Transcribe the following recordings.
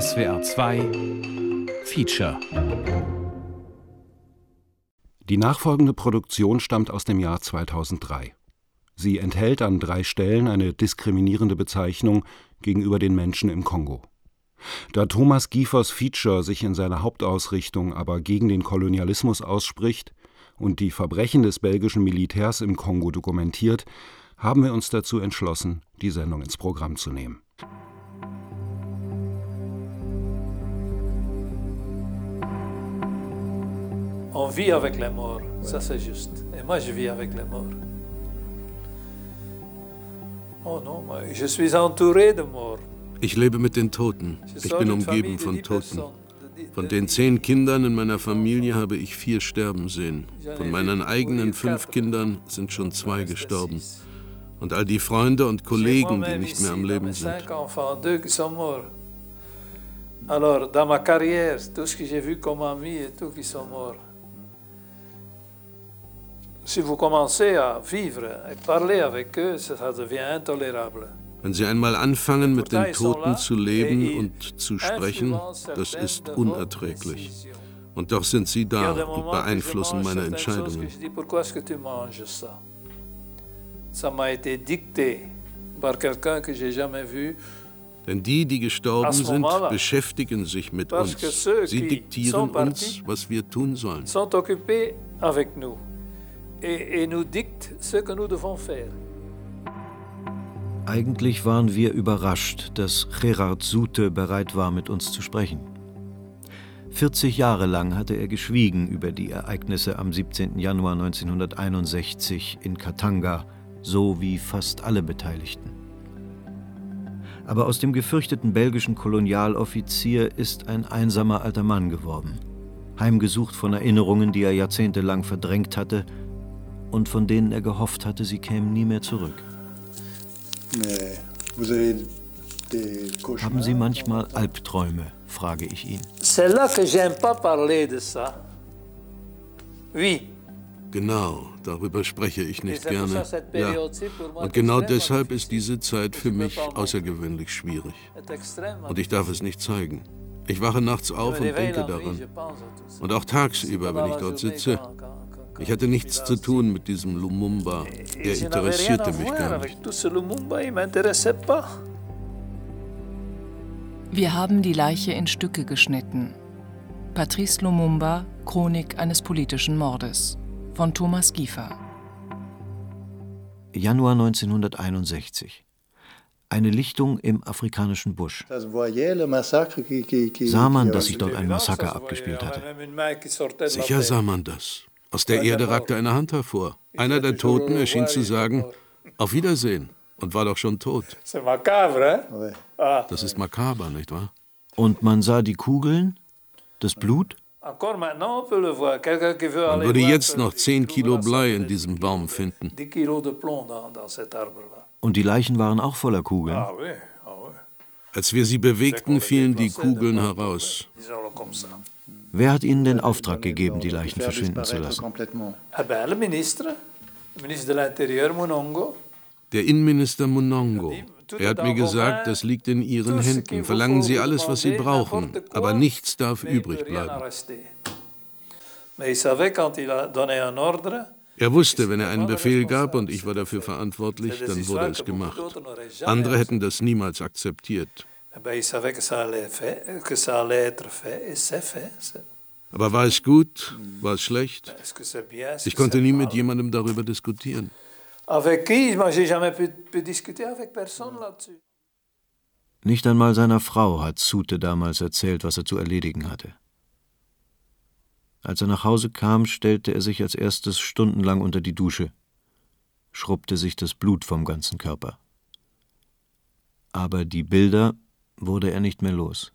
SWR 2 Feature Die nachfolgende Produktion stammt aus dem Jahr 2003. Sie enthält an drei Stellen eine diskriminierende Bezeichnung gegenüber den Menschen im Kongo. Da Thomas Giefers Feature sich in seiner Hauptausrichtung aber gegen den Kolonialismus ausspricht und die Verbrechen des belgischen Militärs im Kongo dokumentiert, haben wir uns dazu entschlossen, die Sendung ins Programm zu nehmen. On vit avec les morts, ça c'est juste. Et moi je vis avec les morts. Oh non, je suis entouré de morts. Ich lebe mit den Toten. Ich bin umgeben von Toten. Von den zehn Kindern in meiner Familie habe ich vier sterben sehen. Von meinen eigenen fünf Kindern sind schon zwei gestorben. Und all die Freunde und Kollegen, die nicht mehr am Leben sind. Alors, dans ma carrière, tout ce que j'ai vu comme amis et tout qui sont morts. Si vous commencez à vivre et parler avec eux, ça devient intolérable. Wenn Sie einmal anfangen, mit den Toten zu leben und zu sprechen, das ist unerträglich. Und doch sind Sie da und beeinflussen meine Entscheidungen. Denn die, die gestorben sind, beschäftigen sich mit uns. Sie diktieren uns, was wir tun sollen. Et, et nous dictent ce que nous devons faire. Eigentlich waren wir überrascht, dass Gerard Sute bereit war, mit uns zu sprechen. 40 Jahre lang hatte er geschwiegen über die Ereignisse am 17. Januar 1961 in Katanga, so wie fast alle Beteiligten. Aber aus dem gefürchteten belgischen Kolonialoffizier ist ein einsamer alter Mann geworden, heimgesucht von Erinnerungen, die er jahrzehntelang verdrängt hatte und von denen er gehofft hatte, sie kämen nie mehr zurück. Haben Sie manchmal Albträume? frage ich ihn. Genau, darüber spreche ich nicht gerne. Ja. Und genau deshalb ist diese Zeit für mich außergewöhnlich schwierig. Und ich darf es nicht zeigen. Ich wache nachts auf und denke daran. Und auch tagsüber, wenn ich dort sitze. Ich hatte nichts zu tun mit diesem Lumumba. Er interessierte mich gar nicht. Wir haben die Leiche in Stücke geschnitten. Patrice Lumumba, Chronik eines politischen Mordes von Thomas Giefer. Januar 1961. Eine Lichtung im afrikanischen Busch. Sah man, dass sich dort ein Massaker abgespielt hatte? Sicher sah man das. Aus der Erde ragte eine Hand hervor. Einer der Toten erschien zu sagen, auf Wiedersehen, und war doch schon tot. Das ist makaber, nicht wahr? Und man sah die Kugeln, das Blut? Man würde jetzt noch 10 Kilo Blei in diesem Baum finden. Und die Leichen waren auch voller Kugeln? Als wir sie bewegten, fielen die Kugeln heraus. Wer hat Ihnen den Auftrag gegeben, die Leichen verschwinden zu lassen? Der Innenminister Munongo. Er hat mir gesagt, das liegt in Ihren Händen. Verlangen Sie alles, was Sie brauchen, aber nichts darf übrig bleiben. Er wusste, wenn er einen Befehl gab und ich war dafür verantwortlich, dann wurde es gemacht. Andere hätten das niemals akzeptiert. Aber war es gut? War es schlecht? Ich konnte nie mit jemandem darüber diskutieren. Nicht einmal seiner Frau hat Sute damals erzählt, was er zu erledigen hatte. Als er nach Hause kam, stellte er sich als erstes stundenlang unter die Dusche, schrubbte sich das Blut vom ganzen Körper. Aber die Bilder wurde er nicht mehr los.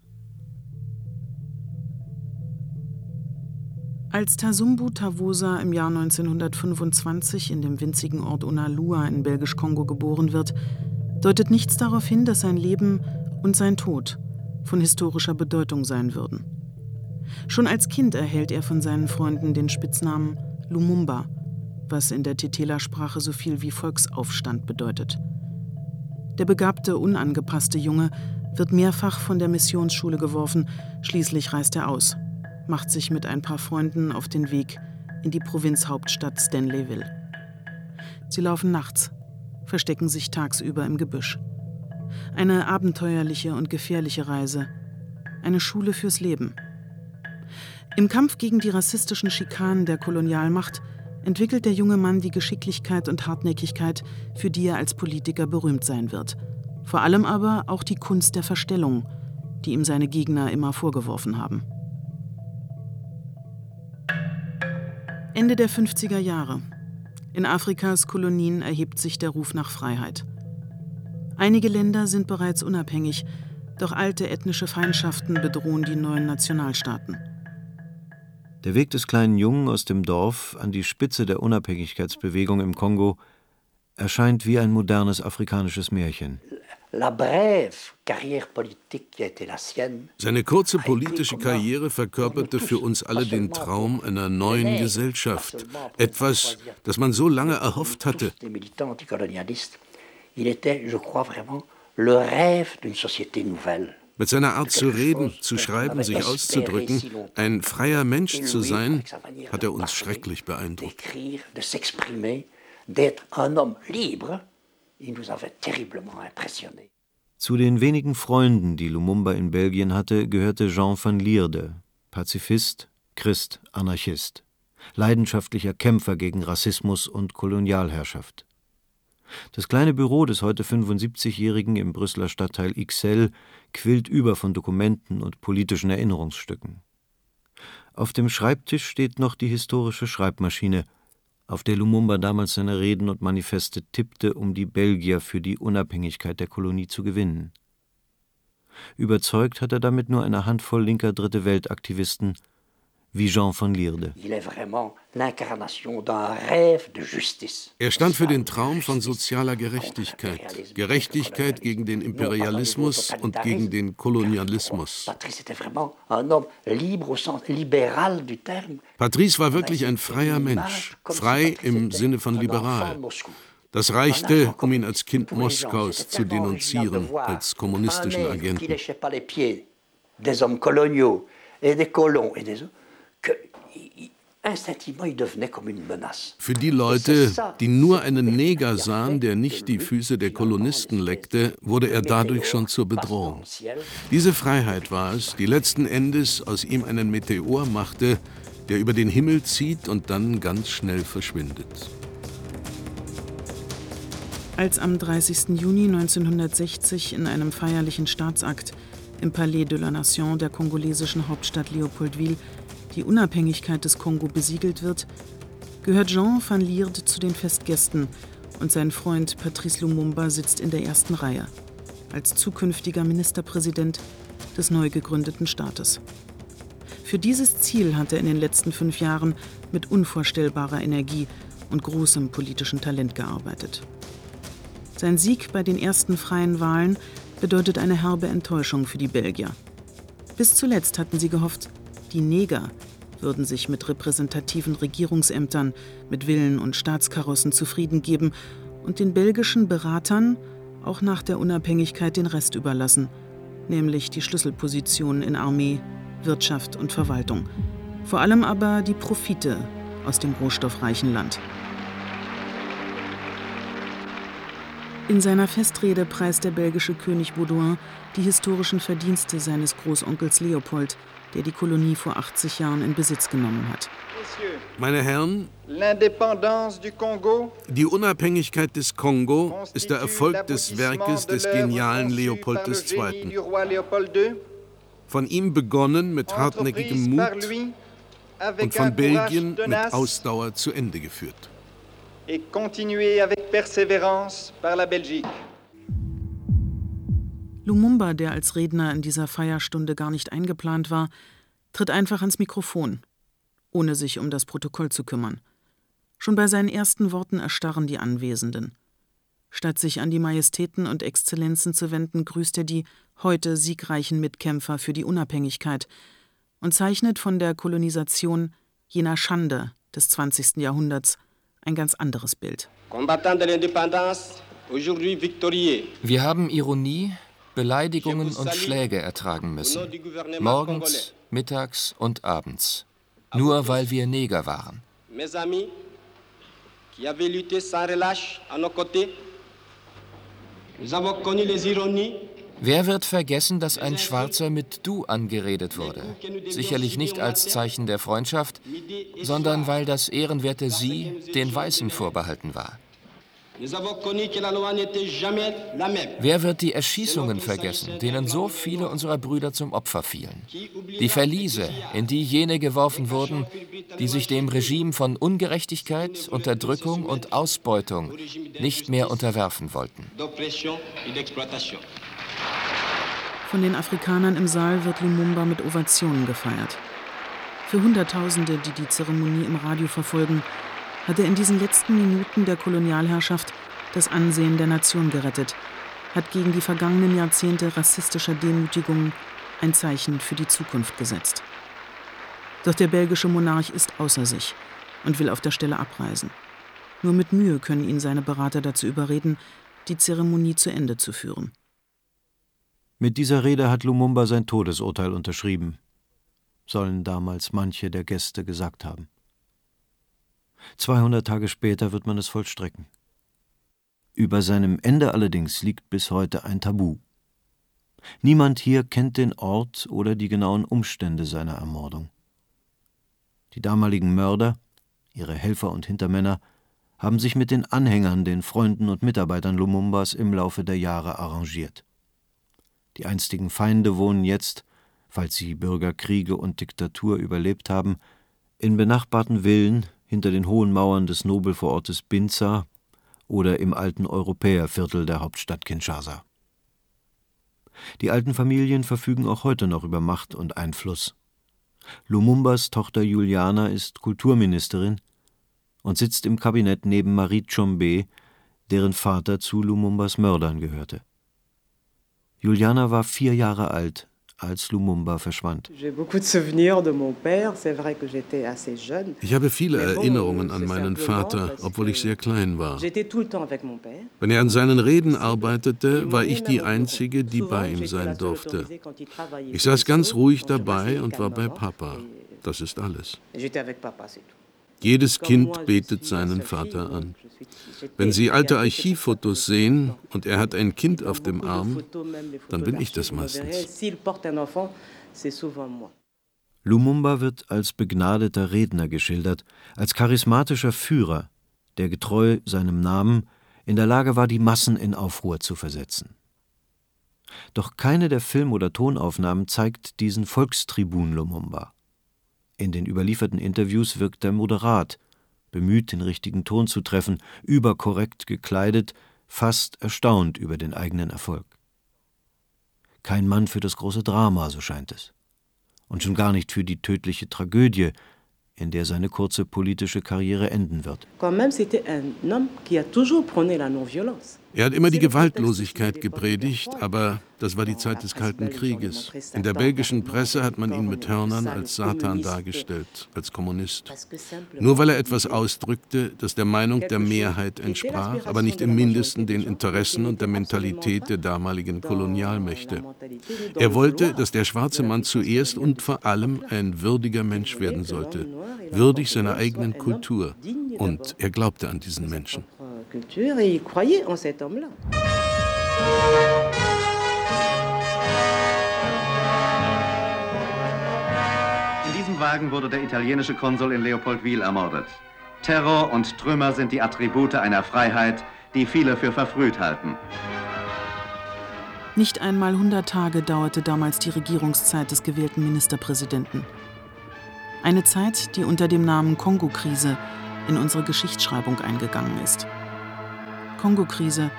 Als Tasumbu Tawosa im Jahr 1925 in dem winzigen Ort Unalua in Belgisch-Kongo geboren wird, deutet nichts darauf hin, dass sein Leben und sein Tod von historischer Bedeutung sein würden. Schon als Kind erhält er von seinen Freunden den Spitznamen Lumumba, was in der Tetela-Sprache so viel wie Volksaufstand bedeutet. Der begabte, unangepasste Junge wird mehrfach von der Missionsschule geworfen, schließlich reist er aus, macht sich mit ein paar Freunden auf den Weg in die Provinzhauptstadt Stanleyville. Sie laufen nachts, verstecken sich tagsüber im Gebüsch. Eine abenteuerliche und gefährliche Reise, eine Schule fürs Leben. Im Kampf gegen die rassistischen Schikanen der Kolonialmacht entwickelt der junge Mann die Geschicklichkeit und Hartnäckigkeit, für die er als Politiker berühmt sein wird. Vor allem aber auch die Kunst der Verstellung, die ihm seine Gegner immer vorgeworfen haben. Ende der 50er Jahre. In Afrikas Kolonien erhebt sich der Ruf nach Freiheit. Einige Länder sind bereits unabhängig, doch alte ethnische Feindschaften bedrohen die neuen Nationalstaaten. Der Weg des kleinen Jungen aus dem Dorf an die Spitze der Unabhängigkeitsbewegung im Kongo erscheint wie ein modernes afrikanisches Märchen. Seine kurze politische Karriere verkörperte für uns alle den Traum einer neuen Gesellschaft, etwas, das man so lange erhofft hatte. Il était, je crois vraiment, le rêve d'une société nouvelle. Mit seiner Art zu reden, zu schreiben, sich auszudrücken, ein freier Mensch zu sein, hat er uns schrecklich beeindruckt. Zu den wenigen Freunden, die Lumumba in Belgien hatte, gehörte Jean van Lierde, Pazifist, Christ, Anarchist, leidenschaftlicher Kämpfer gegen Rassismus und Kolonialherrschaft. Das kleine Büro des heute 75-Jährigen im Brüsseler Stadtteil Ixelles quillt über von Dokumenten und politischen Erinnerungsstücken. Auf dem Schreibtisch steht noch die historische Schreibmaschine, auf der Lumumba damals seine Reden und Manifeste tippte, um die Belgier für die Unabhängigkeit der Kolonie zu gewinnen. Überzeugt hat er damit nur eine Handvoll linker Dritte Weltaktivisten wie Jean von Lierde. Er stand für den Traum von sozialer Gerechtigkeit. Gerechtigkeit gegen den Imperialismus und gegen den Kolonialismus. Patrice war wirklich ein freier Mensch, frei im Sinne von liberal. Das reichte, um ihn als Kind Moskaus zu denunzieren, als kommunistischen Agenten. des hommes coloniaux et des colons et des für die Leute, die nur einen Neger sahen, der nicht die Füße der Kolonisten leckte, wurde er dadurch schon zur Bedrohung. Diese Freiheit war es, die letzten Endes aus ihm einen Meteor machte, der über den Himmel zieht und dann ganz schnell verschwindet. Als am 30. Juni 1960 in einem feierlichen Staatsakt im Palais de la Nation der kongolesischen Hauptstadt Leopoldville die Unabhängigkeit des Kongo besiegelt wird, gehört Jean van Lierde zu den Festgästen und sein Freund Patrice Lumumba sitzt in der ersten Reihe als zukünftiger Ministerpräsident des neu gegründeten Staates. Für dieses Ziel hat er in den letzten fünf Jahren mit unvorstellbarer Energie und großem politischen Talent gearbeitet. Sein Sieg bei den ersten freien Wahlen bedeutet eine herbe Enttäuschung für die Belgier. Bis zuletzt hatten sie gehofft, die Neger würden sich mit repräsentativen Regierungsämtern, mit Villen und Staatskarossen zufrieden geben und den belgischen Beratern auch nach der Unabhängigkeit den Rest überlassen, nämlich die Schlüsselpositionen in Armee, Wirtschaft und Verwaltung. Vor allem aber die Profite aus dem rohstoffreichen Land. In seiner Festrede preist der belgische König Baudouin die historischen Verdienste seines Großonkels Leopold, der die Kolonie vor 80 Jahren in Besitz genommen hat. Meine Herren, die Unabhängigkeit des Kongo ist der Erfolg des Werkes des genialen Leopold II. Von ihm begonnen mit hartnäckigem Mut und von Belgien mit Ausdauer zu Ende geführt. Et continué avec persévérance par la Belgique. Lumumba, der als Redner in dieser Feierstunde gar nicht eingeplant war, tritt einfach ans Mikrofon, ohne sich um das Protokoll zu kümmern. Schon bei seinen ersten Worten erstarren die Anwesenden. Statt sich an die Majestäten und Exzellenzen zu wenden, grüßt er die heute siegreichen Mitkämpfer für die Unabhängigkeit und zeichnet von der Kolonisation jener Schande des 20. Jahrhunderts ein ganz anderes Bild. Wir haben Ironie, Beleidigungen und Schläge ertragen müssen. Morgens, mittags und abends. Nur weil wir Neger waren. Wer wird vergessen, dass ein Schwarzer mit Du angeredet wurde? Sicherlich nicht als Zeichen der Freundschaft, sondern weil das ehrenwerte Sie den Weißen vorbehalten war. Wer wird die Erschießungen vergessen, denen so viele unserer Brüder zum Opfer fielen? Die Verliese, in die jene geworfen wurden, die sich dem Regime von Ungerechtigkeit, Unterdrückung und Ausbeutung nicht mehr unterwerfen wollten. Von den Afrikanern im Saal wird Lumumba mit Ovationen gefeiert. Für Hunderttausende, die die Zeremonie im Radio verfolgen, hat er in diesen letzten Minuten der Kolonialherrschaft das Ansehen der Nation gerettet, hat gegen die vergangenen Jahrzehnte rassistischer Demütigungen ein Zeichen für die Zukunft gesetzt. Doch der belgische Monarch ist außer sich und will auf der Stelle abreisen. Nur mit Mühe können ihn seine Berater dazu überreden, die Zeremonie zu Ende zu führen. Mit dieser Rede hat Lumumba sein Todesurteil unterschrieben, sollen damals manche der Gäste gesagt haben. 200 Tage später wird man es vollstrecken. Über seinem Ende allerdings liegt bis heute ein Tabu. Niemand hier kennt den Ort oder die genauen Umstände seiner Ermordung. Die damaligen Mörder, ihre Helfer und Hintermänner, haben sich mit den Anhängern, den Freunden und Mitarbeitern Lumumbas im Laufe der Jahre arrangiert. Die einstigen Feinde wohnen jetzt, falls sie Bürgerkriege und Diktatur überlebt haben, in benachbarten Villen hinter den hohen Mauern des Nobelvorortes Binza oder im alten Europäerviertel der Hauptstadt Kinshasa. Die alten Familien verfügen auch heute noch über Macht und Einfluss. Lumumbas Tochter Juliana ist Kulturministerin und sitzt im Kabinett neben Marie Chombe, deren Vater zu Lumumbas Mördern gehörte. Juliana war vier Jahre alt, als Lumumba verschwand. Ich habe viele Erinnerungen an meinen Vater, obwohl ich sehr klein war. Wenn er an seinen Reden arbeitete, war ich die Einzige, die bei ihm sein durfte. Ich saß ganz ruhig dabei und war bei Papa. Das ist alles. Jedes Kind betet seinen Vater an. Wenn Sie alte Archivfotos sehen und er hat ein Kind auf dem Arm, dann bin ich das meistens. Lumumba wird als begnadeter Redner geschildert, als charismatischer Führer, der getreu seinem Namen in der Lage war, die Massen in Aufruhr zu versetzen. Doch keine der Film- oder Tonaufnahmen zeigt diesen Volkstribun Lumumba. In den überlieferten Interviews wirkt er moderat, bemüht, den richtigen Ton zu treffen, überkorrekt gekleidet, fast erstaunt über den eigenen Erfolg. Kein Mann für das große Drama, so scheint es. Und schon gar nicht für die tödliche Tragödie, in der seine kurze politische Karriere enden wird. Er hat immer die Gewaltlosigkeit gepredigt, aber das war die Zeit des Kalten Krieges. In der belgischen Presse hat man ihn mit Hörnern als Satan dargestellt, als Kommunist. Nur weil er etwas ausdrückte, das der Meinung der Mehrheit entsprach, aber nicht im mindesten den Interessen und der Mentalität der damaligen Kolonialmächte. Er wollte, dass der schwarze Mann zuerst und vor allem ein würdiger Mensch werden sollte, würdig seiner eigenen Kultur. Und er glaubte an diesen Menschen. Culture et il croyait en cet homme-là. In diesem Wagen wurde der italienische Konsul in Leopoldwil ermordet. Terror und Trümmer sind die Attribute einer Freiheit, die viele für verfrüht halten. Nicht einmal 100 Tage dauerte damals die Regierungszeit des gewählten Ministerpräsidenten. Eine Zeit, die unter dem Namen Kongo-Krise in unsere Geschichtsschreibung eingegangen ist. Kongo-Krise,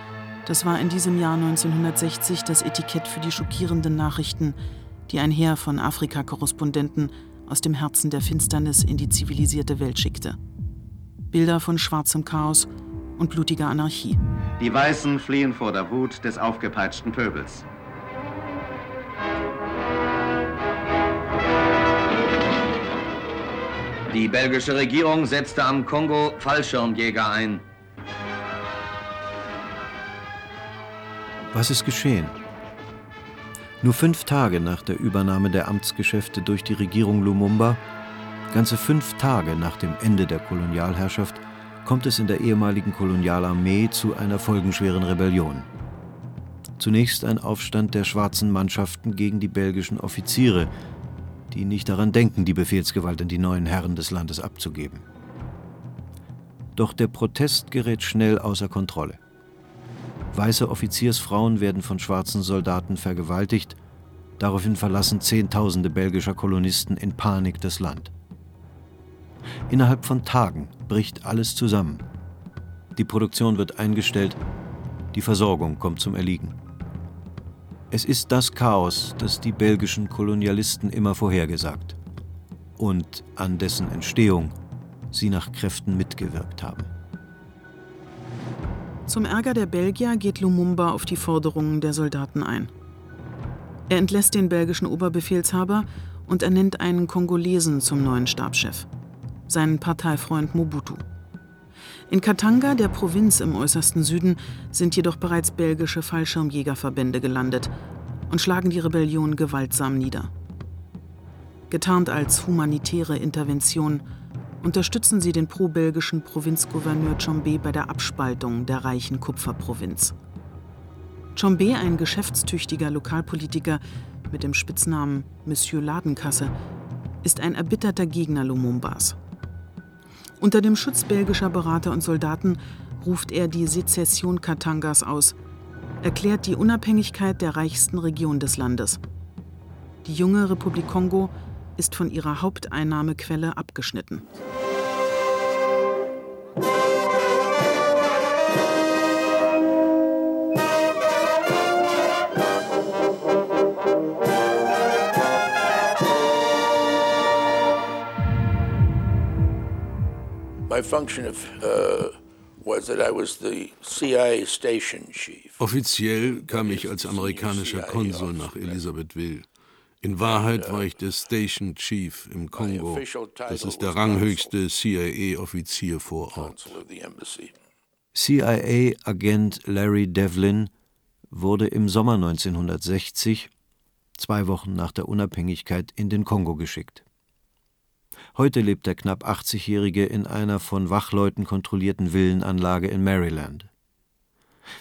das war in diesem Jahr 1960 das Etikett für die schockierenden Nachrichten, die ein Heer von Afrika-Korrespondenten aus dem Herzen der Finsternis in die zivilisierte Welt schickte. Bilder von schwarzem Chaos und blutiger Anarchie. Die Weißen fliehen vor der Wut des aufgepeitschten Pöbels. Die belgische Regierung setzte am Kongo Fallschirmjäger ein. Was ist geschehen? Nur fünf Tage nach der Übernahme der Amtsgeschäfte durch die Regierung Lumumba, ganze fünf Tage nach dem Ende der Kolonialherrschaft, kommt es in der ehemaligen Kolonialarmee zu einer folgenschweren Rebellion. Zunächst ein Aufstand der schwarzen Mannschaften gegen die belgischen Offiziere, die nicht daran denken, die Befehlsgewalt an die neuen Herren des Landes abzugeben. Doch der Protest gerät schnell außer Kontrolle. Weiße Offiziersfrauen werden von schwarzen Soldaten vergewaltigt, daraufhin verlassen Zehntausende belgischer Kolonisten in Panik das Land. Innerhalb von Tagen bricht alles zusammen. Die Produktion wird eingestellt, die Versorgung kommt zum Erliegen. Es ist das Chaos, das die belgischen Kolonialisten immer vorhergesagt und an dessen Entstehung sie nach Kräften mitgewirkt haben. Zum Ärger der Belgier geht Lumumba auf die Forderungen der Soldaten ein. Er entlässt den belgischen Oberbefehlshaber und ernennt einen Kongolesen zum neuen Stabschef, seinen Parteifreund Mobutu. In Katanga, der Provinz im äußersten Süden, sind jedoch bereits belgische Fallschirmjägerverbände gelandet und schlagen die Rebellion gewaltsam nieder. Getarnt als humanitäre Intervention unterstützen sie den pro-belgischen Provinzgouverneur Chombe bei der Abspaltung der reichen Kupferprovinz. Chombe, ein geschäftstüchtiger Lokalpolitiker mit dem Spitznamen Monsieur Ladenkasse, ist ein erbitterter Gegner Lumumbas. Unter dem Schutz belgischer Berater und Soldaten ruft er die Sezession Katangas aus, erklärt die Unabhängigkeit der reichsten Region des Landes. Die junge Republik Kongo ist von ihrer Haupteinnahmequelle abgeschnitten. my function of, uh, was that I was the CIA station chief. Offiziell kam ich als amerikanischer Konsul nach Elisabethville. In Wahrheit war ich der Station Chief im Kongo. Das ist der ranghöchste CIA-Offizier vor Ort. CIA-Agent Larry Devlin wurde im Sommer 1960, zwei Wochen nach der Unabhängigkeit, in den Kongo geschickt. Heute lebt der knapp 80-Jährige in einer von Wachleuten kontrollierten Villenanlage in Maryland.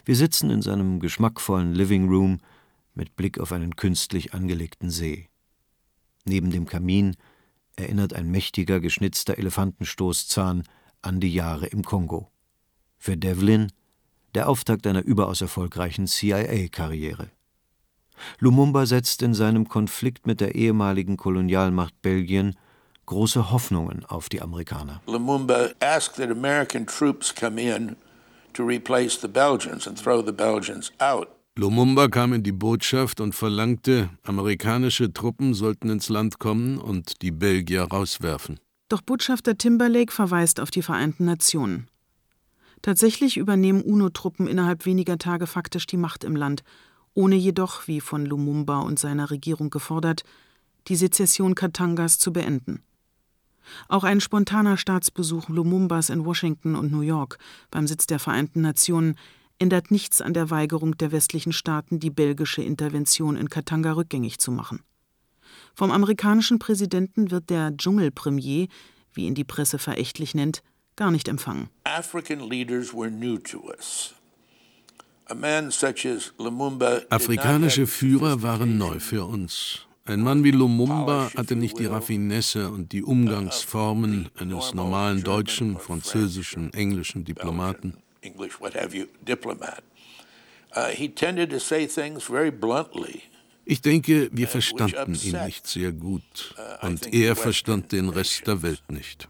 Wir sitzen in seinem geschmackvollen Living Room mit Blick auf einen künstlich angelegten See. Neben dem Kamin erinnert ein mächtiger, geschnitzter Elefantenstoßzahn an die Jahre im Kongo. Für Devlin der Auftakt einer überaus erfolgreichen CIA-Karriere. Lumumba setzt in seinem Konflikt mit der ehemaligen Kolonialmacht Belgien große Hoffnungen auf die Amerikaner. Lumumba asked that American troops come in to replace the Belgians and throw the Belgians out. Lumumba kam in die Botschaft und verlangte, amerikanische Truppen sollten ins Land kommen und die Belgier rauswerfen. Doch Botschafter Timberlake verweist auf die Vereinten Nationen. Tatsächlich übernehmen UNO-Truppen innerhalb weniger Tage faktisch die Macht im Land, ohne jedoch, wie von Lumumba und seiner Regierung gefordert, die Sezession Katangas zu beenden. Auch ein spontaner Staatsbesuch Lumumbas in Washington und New York beim Sitz der Vereinten Nationen ändert nichts an der Weigerung der westlichen Staaten, die belgische Intervention in Katanga rückgängig zu machen. Vom amerikanischen Präsidenten wird der Dschungelpremier, wie ihn die Presse verächtlich nennt, gar nicht empfangen. Afrikanische Führer waren neu für uns. Ein Mann wie Lumumba hatte nicht die Raffinesse und die Umgangsformen eines normalen deutschen, französischen, englischen Diplomaten. Ich denke, wir verstanden ihn nicht sehr gut und er verstand den Rest der Welt nicht.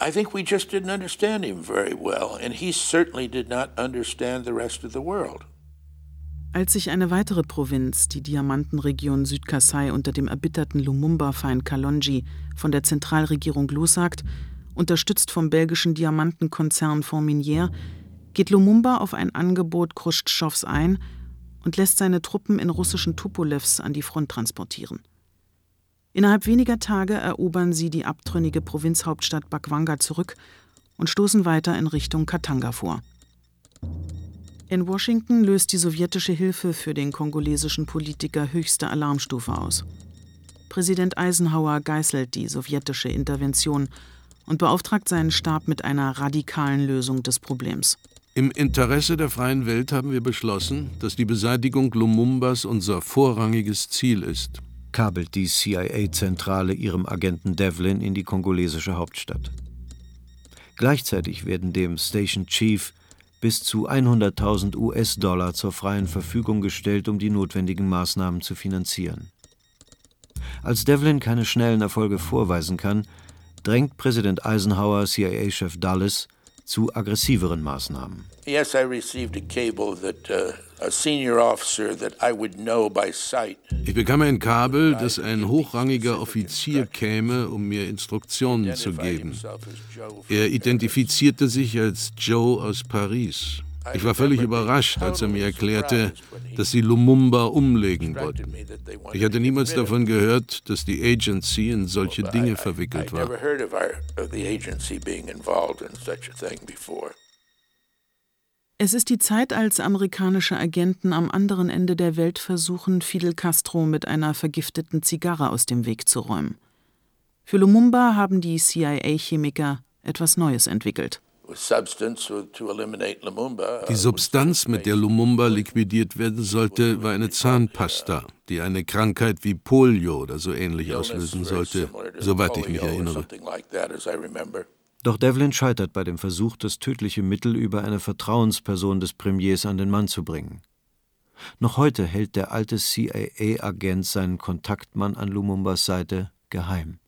I think we just didn't understand him very well, and he certainly did not understand the rest of the world. Als sich eine weitere Provinz, die Diamantenregion Südkassai unter dem erbitterten Lumumba-Feind Kalonji, von der Zentralregierung lossagt, unterstützt vom belgischen Diamantenkonzern Forminière, geht Lumumba auf ein Angebot Khrushchevs ein und lässt seine Truppen in russischen Tupolevs an die Front transportieren. Innerhalb weniger Tage erobern sie die abtrünnige Provinzhauptstadt Bakwanga zurück und stoßen weiter in Richtung Katanga vor. In Washington löst die sowjetische Hilfe für den kongolesischen Politiker höchste Alarmstufe aus. Präsident Eisenhower geißelt die sowjetische Intervention und beauftragt seinen Stab mit einer radikalen Lösung des Problems. Im Interesse der freien Welt haben wir beschlossen, dass die Beseitigung Lumumbas unser vorrangiges Ziel ist. Kabelt die CIA-Zentrale ihrem Agenten Devlin in die kongolesische Hauptstadt. Gleichzeitig werden dem Station Chief bis zu 100.000 US-Dollar zur freien Verfügung gestellt, um die notwendigen Maßnahmen zu finanzieren. Als Devlin keine schnellen Erfolge vorweisen kann, drängt Präsident Eisenhower CIA-Chef Dulles zu aggressiveren Maßnahmen. Yes, I received a cable that uh, a senior officer that I would know by sight. Ich bekam ein Kabel, dass ein hochrangiger Offizier käme, um mir Instruktionen zu geben. Er identifizierte sich als Joe aus Paris. Ich war völlig überrascht, als er mir erklärte, dass sie Lumumba umlegen wollten. Ich hatte niemals davon gehört, dass die Agency in solche Dinge verwickelt war. Es ist die Zeit, als amerikanische Agenten am anderen Ende der Welt versuchen, Fidel Castro mit einer vergifteten Zigarre aus dem Weg zu räumen. Für Lumumba haben die CIA-Chemiker etwas Neues entwickelt. Die Substanz, mit der Lumumba liquidiert werden sollte, war eine Zahnpasta, die eine Krankheit wie Polio oder so ähnlich auslösen sollte, soweit ich mich erinnere. Doch Devlin scheitert bei dem Versuch, das tödliche Mittel über eine Vertrauensperson des Premiers an den Mann zu bringen. Noch heute hält der alte CIA-Agent seinen Kontaktmann an Lumumbas Seite geheim.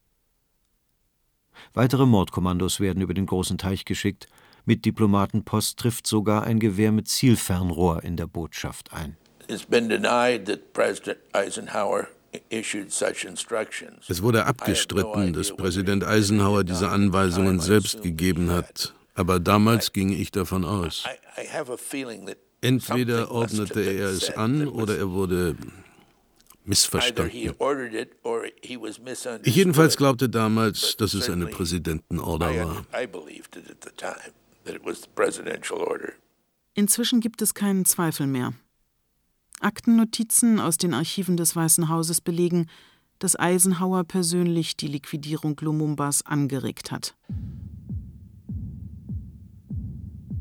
Weitere Mordkommandos werden über den großen Teich geschickt, mit Diplomatenpost trifft sogar ein Gewehr mit Zielfernrohr in der Botschaft ein. Es wurde abgestritten, dass Präsident Eisenhower diese Anweisungen selbst gegeben hat, aber damals ging ich davon aus. Entweder ordnete er es an oder er wurde missverstanden. Ich jedenfalls glaubte damals, dass es eine Präsidentenorder war. Inzwischen gibt es keinen Zweifel mehr. Aktennotizen aus den Archiven des Weißen Hauses belegen, dass Eisenhower persönlich die Liquidierung Lumumbas angeregt hat.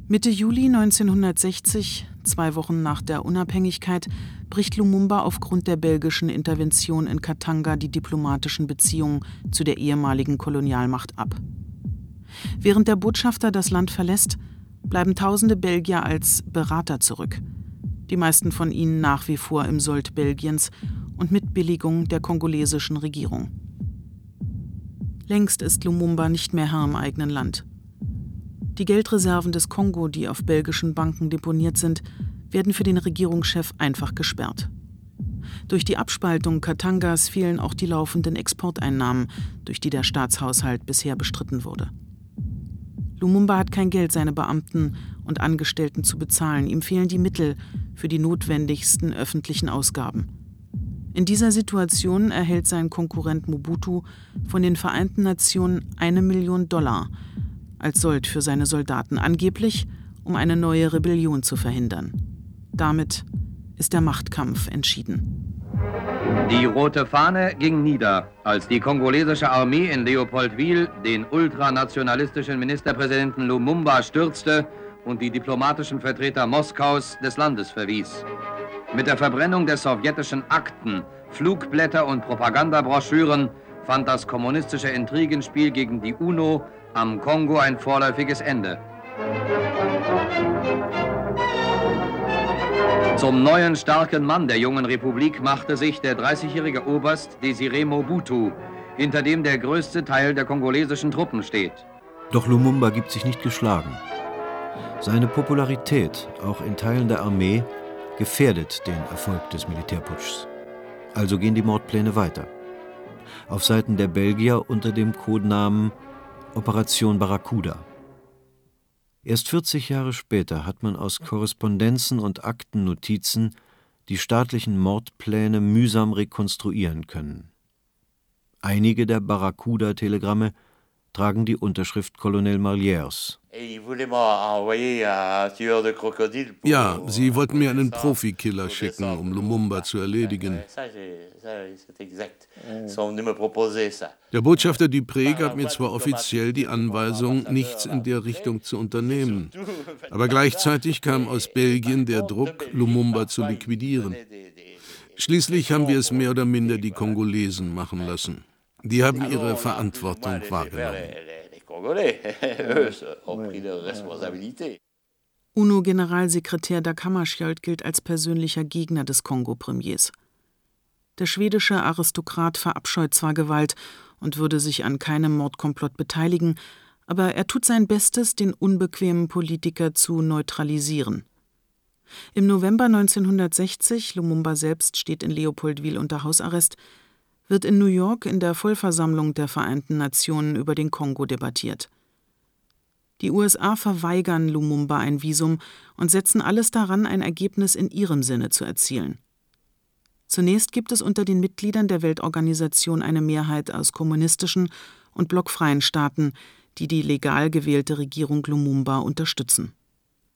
Mitte Juli 1960, zwei Wochen nach der Unabhängigkeit, bricht Lumumba aufgrund der belgischen Intervention in Katanga die diplomatischen Beziehungen zu der ehemaligen Kolonialmacht ab. Während der Botschafter das Land verlässt, bleiben tausende Belgier als Berater zurück. Die meisten von ihnen nach wie vor im Sold Belgiens und mit Billigung der kongolesischen Regierung. Längst ist Lumumba nicht mehr Herr im eigenen Land. Die Geldreserven des Kongo, die auf belgischen Banken deponiert sind, werden für den Regierungschef einfach gesperrt. Durch die Abspaltung Katangas fehlen auch die laufenden Exporteinnahmen, durch die der Staatshaushalt bisher bestritten wurde. Lumumba hat kein Geld, seine Beamten und Angestellten zu bezahlen. Ihm fehlen die Mittel für die notwendigsten öffentlichen Ausgaben. In dieser Situation erhält sein Konkurrent Mobutu von den Vereinten Nationen eine Million Dollar als Sold für seine Soldaten, angeblich um eine neue Rebellion zu verhindern. Damit ist der Machtkampf entschieden. Die rote Fahne ging nieder, als die kongolesische Armee in Leopoldville den ultranationalistischen Ministerpräsidenten Lumumba stürzte und die diplomatischen Vertreter Moskaus des Landes verwies. Mit der Verbrennung der sowjetischen Akten, Flugblätter und Propagandabroschüren fand das kommunistische Intrigenspiel gegen die UNO am Kongo ein vorläufiges Ende. Zum neuen starken Mann der jungen Republik machte sich der 30-jährige Oberst Desiré Mobutu, hinter dem der größte Teil der kongolesischen Truppen steht. Doch Lumumba gibt sich nicht geschlagen. Seine Popularität, auch in Teilen der Armee, gefährdet den Erfolg des Militärputschs. Also gehen die Mordpläne weiter. Auf Seiten der Belgier unter dem Codenamen Operation Barracuda. Erst 40 Jahre später hat man aus Korrespondenzen und Aktennotizen die staatlichen Mordpläne mühsam rekonstruieren können. Einige der Barracuda-Telegramme tragen die Unterschrift Colonel Marliers. Ja, sie wollten mir einen Profikiller schicken, um Lumumba zu erledigen. Der Botschafter Dupré gab mir zwar offiziell die Anweisung, nichts in der Richtung zu unternehmen, aber gleichzeitig kam aus Belgien der Druck, Lumumba zu liquidieren. Schließlich haben wir es mehr oder minder die Kongolesen machen lassen. Die haben ihre Verantwortung wahrgenommen. UNO-Generalsekretär Hammarskjöld gilt als persönlicher Gegner des Kongo-Premiers. Der schwedische Aristokrat verabscheut zwar Gewalt und würde sich an keinem Mordkomplott beteiligen, aber er tut sein Bestes, den unbequemen Politiker zu neutralisieren. Im November 1960, Lumumba selbst steht in Leopoldville unter Hausarrest, wird in New York in der Vollversammlung der Vereinten Nationen über den Kongo debattiert. Die USA verweigern Lumumba ein Visum und setzen alles daran, ein Ergebnis in ihrem Sinne zu erzielen. Zunächst gibt es unter den Mitgliedern der Weltorganisation eine Mehrheit aus kommunistischen und blockfreien Staaten, die die legal gewählte Regierung Lumumba unterstützen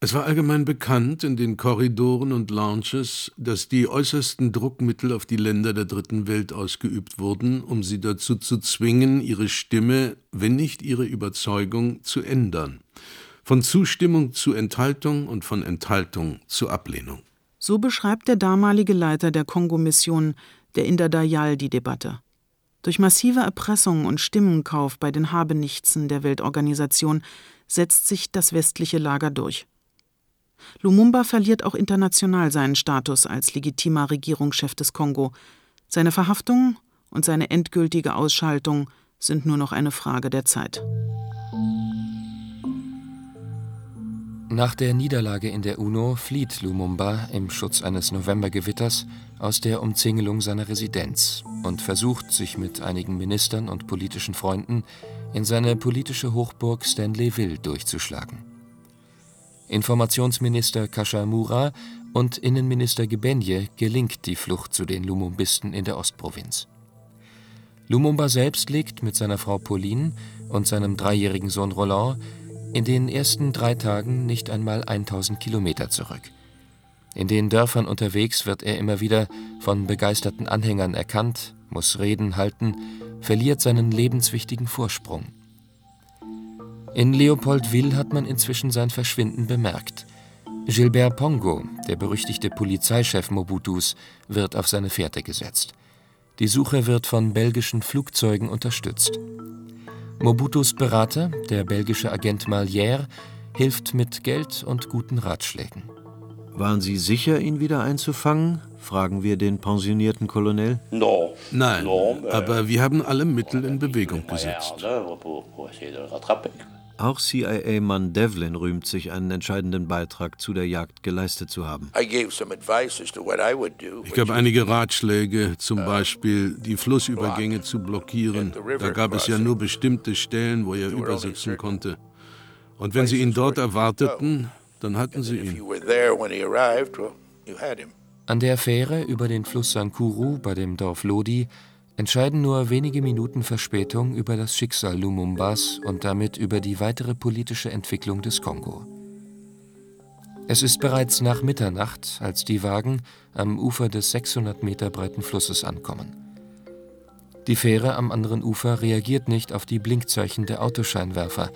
es war allgemein bekannt in den Korridoren und Lounges, dass die äußersten Druckmittel auf die Länder der Dritten Welt ausgeübt wurden, um sie dazu zu zwingen, ihre Stimme, wenn nicht ihre Überzeugung, zu ändern. Von Zustimmung zu Enthaltung und von Enthaltung zu Ablehnung. So beschreibt der damalige Leiter der Kongo-Mission, der Inder Dayal, die Debatte. Durch massive Erpressung und Stimmenkauf bei den Habenichtsen der Weltorganisation setzt sich das westliche Lager durch. Lumumba verliert auch international seinen Status als legitimer Regierungschef des Kongo. Seine Verhaftung und seine endgültige Ausschaltung sind nur noch eine Frage der Zeit. Nach der Niederlage in der UNO flieht Lumumba im Schutz eines Novembergewitters aus der Umzingelung seiner Residenz und versucht, sich mit einigen Ministern und politischen Freunden in seine politische Hochburg Stanleyville durchzuschlagen. Informationsminister Kashamura und Innenminister Gebenje gelingt die Flucht zu den Lumumbisten in der Ostprovinz. Lumumba selbst legt mit seiner Frau Pauline und seinem dreijährigen Sohn Roland in den ersten drei Tagen nicht einmal 1000 Kilometer zurück. In den Dörfern unterwegs wird er immer wieder von begeisterten Anhängern erkannt, muss Reden halten, verliert seinen lebenswichtigen Vorsprung. In Leopoldville hat man inzwischen sein Verschwinden bemerkt. Gilbert Pongo, der berüchtigte Polizeichef Mobutus, wird auf seine Fährte gesetzt. Die Suche wird von belgischen Flugzeugen unterstützt. Mobutus Berater, der belgische Agent Malière, hilft mit Geld und guten Ratschlägen. Waren Sie sicher, ihn wieder einzufangen? fragen wir den pensionierten Colonel. Nein, aber wir haben alle Mittel in Bewegung gesetzt. Auch CIA-Mann Devlin rühmt sich, einen entscheidenden Beitrag zu der Jagd geleistet zu haben. Ich gab einige Ratschläge, zum uh, Beispiel die Flussübergänge zu blockieren. Da gab es ja nur bestimmte Stellen, wo er übersitzen konnte. Und wenn sie ihn dort erwarteten, dann hatten sie ihn. An der Fähre über den Fluss Sankuru bei dem Dorf Lodi entscheiden nur wenige Minuten Verspätung über das Schicksal Lumumbas und damit über die weitere politische Entwicklung des Kongo. Es ist bereits nach Mitternacht, als die Wagen am Ufer des 600 Meter breiten Flusses ankommen. Die Fähre am anderen Ufer reagiert nicht auf die Blinkzeichen der Autoscheinwerfer,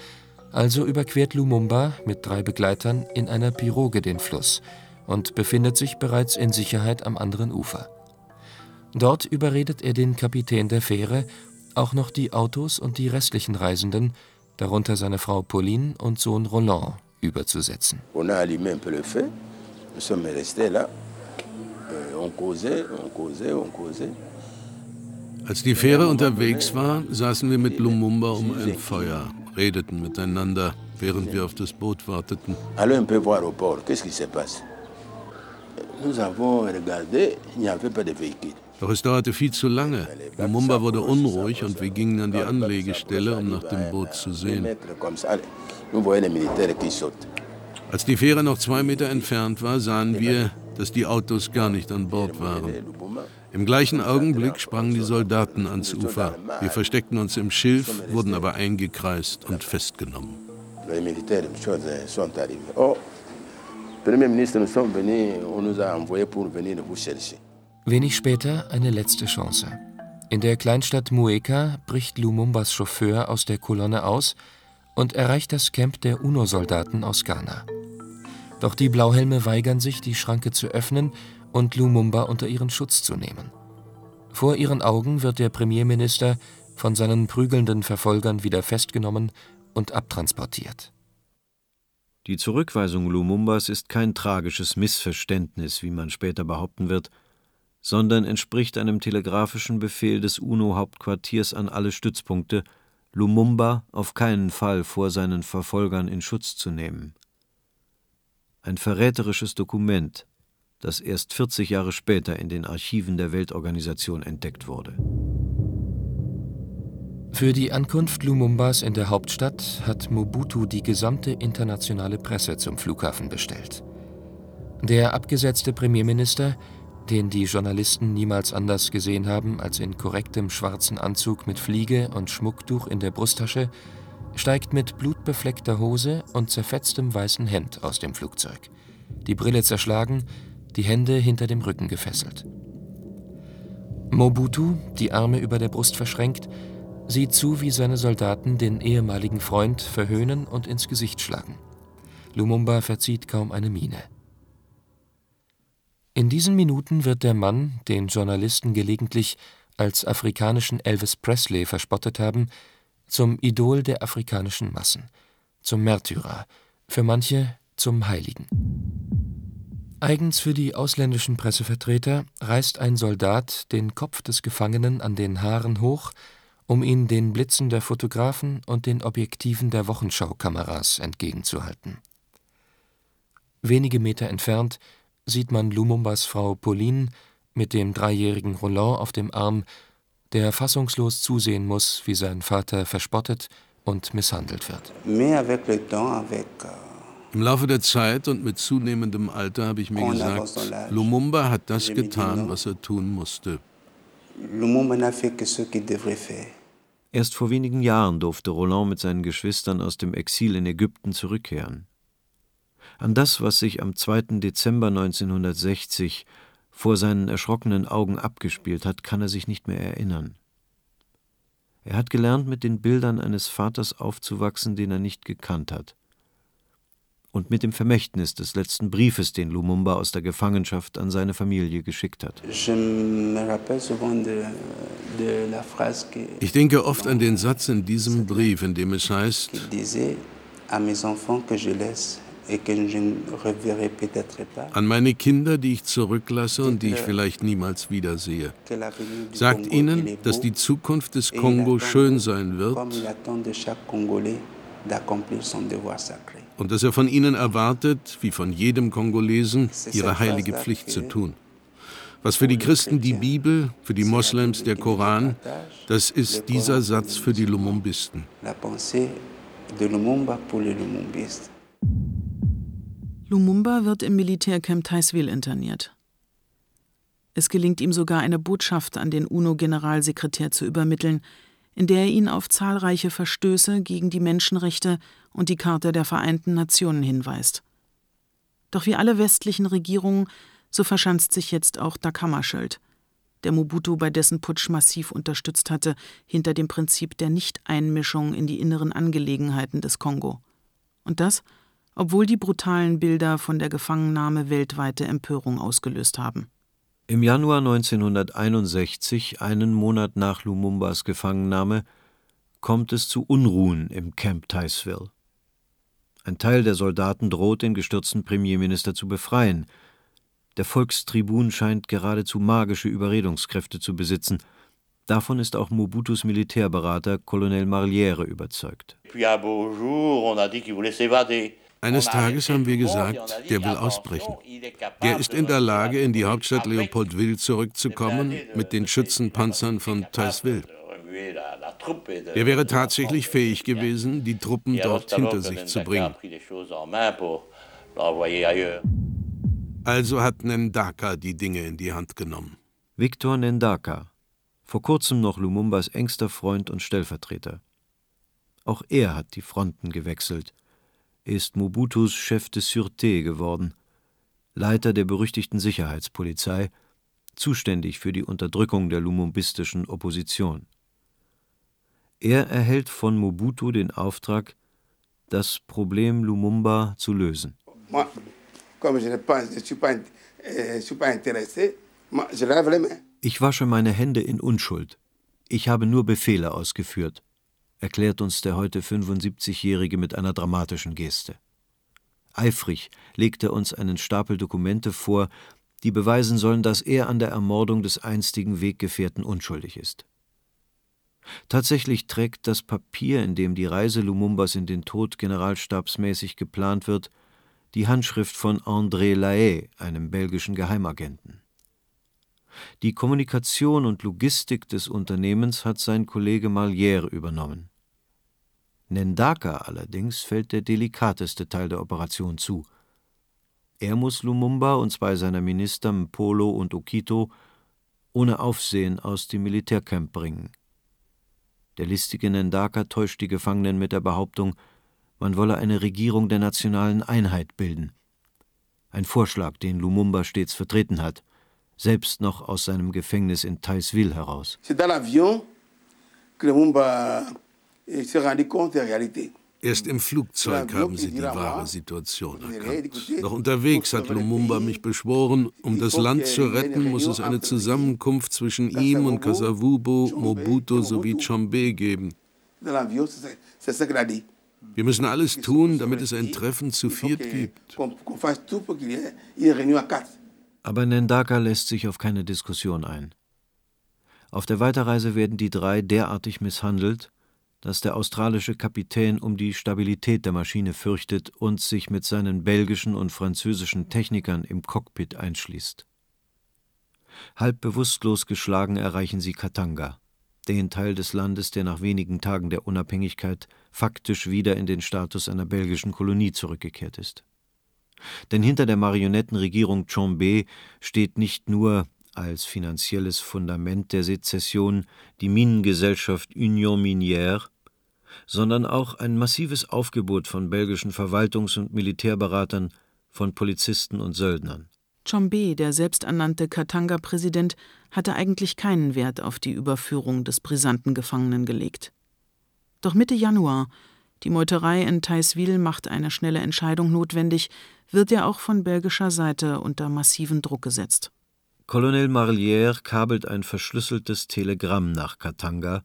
also überquert Lumumba mit drei Begleitern in einer Piroge den Fluss und befindet sich bereits in Sicherheit am anderen Ufer. Dort überredet er den Kapitän der Fähre, auch noch die Autos und die restlichen Reisenden, darunter seine Frau Pauline und Sohn Roland, überzusetzen. Euh, Als die Fähre unterwegs war, saßen wir mit Lumumba um ein Feuer, redeten miteinander, während wir auf das Boot warteten. Allons un peu voir au port. Qu'est-ce qui se passe? Nous avons regardé, il n'y avait pas de véhicule. Doch es dauerte viel zu lange. Lumumba wurde unruhig und wir gingen an die Anlegestelle, um nach dem Boot zu sehen. Als die Fähre noch zwei Meter entfernt war, sahen wir, dass die Autos gar nicht an Bord waren. Im gleichen Augenblick sprangen die Soldaten ans Ufer. Wir versteckten uns im Schilf, wurden aber eingekreist und festgenommen. Wenig später eine letzte Chance. In der Kleinstadt Mueca bricht Lumumbas Chauffeur aus der Kolonne aus und erreicht das Camp der UNO-Soldaten aus Ghana. Doch die Blauhelme weigern sich, die Schranke zu öffnen und Lumumba unter ihren Schutz zu nehmen. Vor ihren Augen wird der Premierminister von seinen prügelnden Verfolgern wieder festgenommen und abtransportiert. Die Zurückweisung Lumumbas ist kein tragisches Missverständnis, wie man später behaupten wird, sondern entspricht einem telegrafischen Befehl des UNO-Hauptquartiers an alle Stützpunkte, Lumumba auf keinen Fall vor seinen Verfolgern in Schutz zu nehmen. Ein verräterisches Dokument, das erst 40 Jahre später in den Archiven der Weltorganisation entdeckt wurde. Für die Ankunft Lumumbas in der Hauptstadt hat Mobutu die gesamte internationale Presse zum Flughafen bestellt. Der abgesetzte Premierminister, den die Journalisten niemals anders gesehen haben als in korrektem schwarzen Anzug mit Fliege und Schmucktuch in der Brusttasche, steigt mit blutbefleckter Hose und zerfetztem weißen Hemd aus dem Flugzeug. Die Brille zerschlagen, die Hände hinter dem Rücken gefesselt. Mobutu, die Arme über der Brust verschränkt, sieht zu, wie seine Soldaten den ehemaligen Freund verhöhnen und ins Gesicht schlagen. Lumumba verzieht kaum eine Miene. In diesen Minuten wird der Mann, den Journalisten gelegentlich als afrikanischen Elvis Presley verspottet haben, zum Idol der afrikanischen Massen, zum Märtyrer, für manche zum Heiligen. Eigens für die ausländischen Pressevertreter reißt ein Soldat den Kopf des Gefangenen an den Haaren hoch, um ihn den Blitzen der Fotografen und den Objektiven der Wochenschaukameras entgegenzuhalten. Wenige Meter entfernt sieht man Lumumbas Frau Pauline mit dem dreijährigen Roland auf dem Arm, der fassungslos zusehen muss, wie sein Vater verspottet und misshandelt wird. Im Laufe der Zeit und mit zunehmendem Alter habe ich mir gesagt, Lumumba hat das getan, was er tun musste. Erst vor wenigen Jahren durfte Roland mit seinen Geschwistern aus dem Exil in Ägypten zurückkehren. An das, was sich am 2. Dezember 1960 vor seinen erschrockenen Augen abgespielt hat, kann er sich nicht mehr erinnern. Er hat gelernt, mit den Bildern eines Vaters aufzuwachsen, den er nicht gekannt hat und mit dem Vermächtnis des letzten Briefes, den Lumumba aus der Gefangenschaft an seine Familie geschickt hat. Ich denke oft an den Satz in diesem Brief, in dem es heißt, an meine Kinder, die ich zurücklasse und die ich vielleicht niemals wiedersehe. Sagt ihnen, dass die Zukunft des Kongo schön sein wird und dass er von ihnen erwartet, wie von jedem Kongolesen, ihre heilige Pflicht zu tun. Was für die Christen die Bibel, für die Moslems der Koran, das ist dieser Satz für die Lumumbisten. Lumumba wird im Militärcamp Taisville interniert. Es gelingt ihm sogar, eine Botschaft an den UNO-Generalsekretär zu übermitteln, in der er ihn auf zahlreiche Verstöße gegen die Menschenrechte und die Charta der Vereinten Nationen hinweist. Doch wie alle westlichen Regierungen, so verschanzt sich jetzt auch Dag Hammarskjöld, der Mobutu bei dessen Putsch massiv unterstützt hatte, hinter dem Prinzip der Nichteinmischung in die inneren Angelegenheiten des Kongo. Und das, obwohl die brutalen Bilder von der Gefangennahme weltweite Empörung ausgelöst haben. Im Januar 1961, einen Monat nach Lumumbas Gefangennahme, kommt es zu Unruhen im Camp Ticeville. Ein Teil der Soldaten droht, den gestürzten Premierminister zu befreien. Der Volkstribun scheint geradezu magische Überredungskräfte zu besitzen. Davon ist auch Mobutus Militärberater Colonel Marliere überzeugt. Eines Tages haben wir gesagt, der will ausbrechen. Der ist in der Lage, in die Hauptstadt Leopoldville zurückzukommen mit den Schützenpanzern von Taisville. Er wäre tatsächlich fähig gewesen, die Truppen dort hinter sich zu bringen. Also hat Nendaka die Dinge in die Hand genommen. Victor Nendaka, vor kurzem noch Lumumbas engster Freund und Stellvertreter. Auch er hat die Fronten gewechselt, ist Mobutus Chef de Sûreté geworden, Leiter der berüchtigten Sicherheitspolizei, zuständig für die Unterdrückung der lumumbistischen Opposition. Er erhält von Mobutu den Auftrag, das Problem Lumumba zu lösen. Ich wasche meine Hände in Unschuld. Ich habe nur Befehle ausgeführt, erklärt uns der heute 75-Jährige mit einer dramatischen Geste. Eifrig legt er uns einen Stapel Dokumente vor, die beweisen sollen, dass er an der Ermordung des einstigen Weggefährten unschuldig ist. Tatsächlich trägt das Papier, in dem die Reise Lumumbas in den Tod generalstabsmäßig geplant wird, die Handschrift von André Lahaye, einem belgischen Geheimagenten. Die Kommunikation und Logistik des Unternehmens hat sein Kollege Malière übernommen. Nendaka allerdings fällt der delikateste Teil der Operation zu. Er muss Lumumba und zwei seiner Minister Mpolo und Okito ohne Aufsehen aus dem Militärcamp bringen. Der listige Nendaka täuscht die Gefangenen mit der Behauptung, man wolle eine Regierung der nationalen Einheit bilden. Ein Vorschlag, den Lumumba stets vertreten hat, selbst noch aus seinem Gefängnis in Taisville heraus. Erst im Flugzeug haben sie die wahre Situation erkannt. Doch unterwegs hat Lumumba mich beschworen, um das Land zu retten, muss es eine Zusammenkunft zwischen ihm und Kasavubo, Mobutu sowie Chombe geben. Wir müssen alles tun, damit es ein Treffen zu viert gibt. Aber Nendaka lässt sich auf keine Diskussion ein. Auf der Weiterreise werden die drei derartig misshandelt, dass der australische Kapitän um die Stabilität der Maschine fürchtet und sich mit seinen belgischen und französischen Technikern im Cockpit einschließt. Halb bewusstlos geschlagen erreichen sie Katanga, den Teil des Landes, der nach wenigen Tagen der Unabhängigkeit faktisch wieder in den Status einer belgischen Kolonie zurückgekehrt ist. Denn hinter der Marionettenregierung Chombe steht nicht nur als finanzielles Fundament der Sezession die Minengesellschaft Union Minière, sondern auch ein massives Aufgebot von belgischen Verwaltungs- und Militärberatern, von Polizisten und Söldnern. Chombe, der selbsternannte Katanga-Präsident, hatte eigentlich keinen Wert auf die Überführung des brisanten Gefangenen gelegt. Doch Mitte Januar, die Meuterei in Taisville macht eine schnelle Entscheidung notwendig, wird er auch von belgischer Seite unter massiven Druck gesetzt. Colonel Marlière kabelt ein verschlüsseltes Telegramm nach Katanga,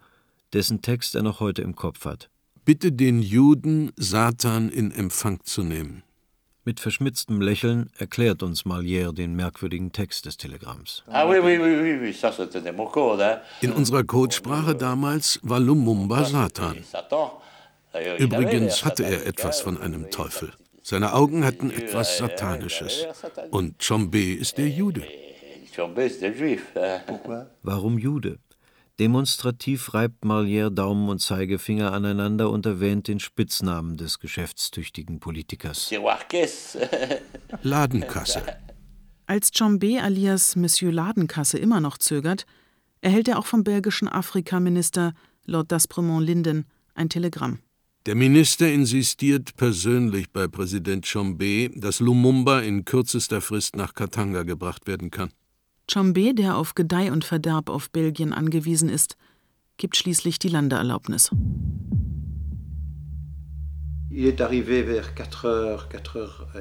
dessen Text er noch heute im Kopf hat. Bitte den Juden, Satan in Empfang zu nehmen. Mit verschmitztem Lächeln erklärt uns Malière den merkwürdigen Text des Telegramms. Ah in unserer Codesprache damals war Lumumba Satan. Übrigens hatte er etwas von einem Teufel. Seine Augen hatten etwas Satanisches. Und Chombe ist der Jude. Warum Jude? Demonstrativ reibt Malière Daumen und Zeigefinger aneinander und erwähnt den Spitznamen des geschäftstüchtigen Politikers. Ladenkasse. Als Chombe alias Monsieur Ladenkasse immer noch zögert, erhält er auch vom belgischen Afrikaminister Lord d'Aspremont Linden ein Telegramm. Der Minister insistiert persönlich bei Präsident Chombe, dass Lumumba in kürzester Frist nach Katanga gebracht werden kann. Chombe, der auf Gedeih und Verderb auf Belgien angewiesen ist, gibt schließlich die Landeerlaubnis.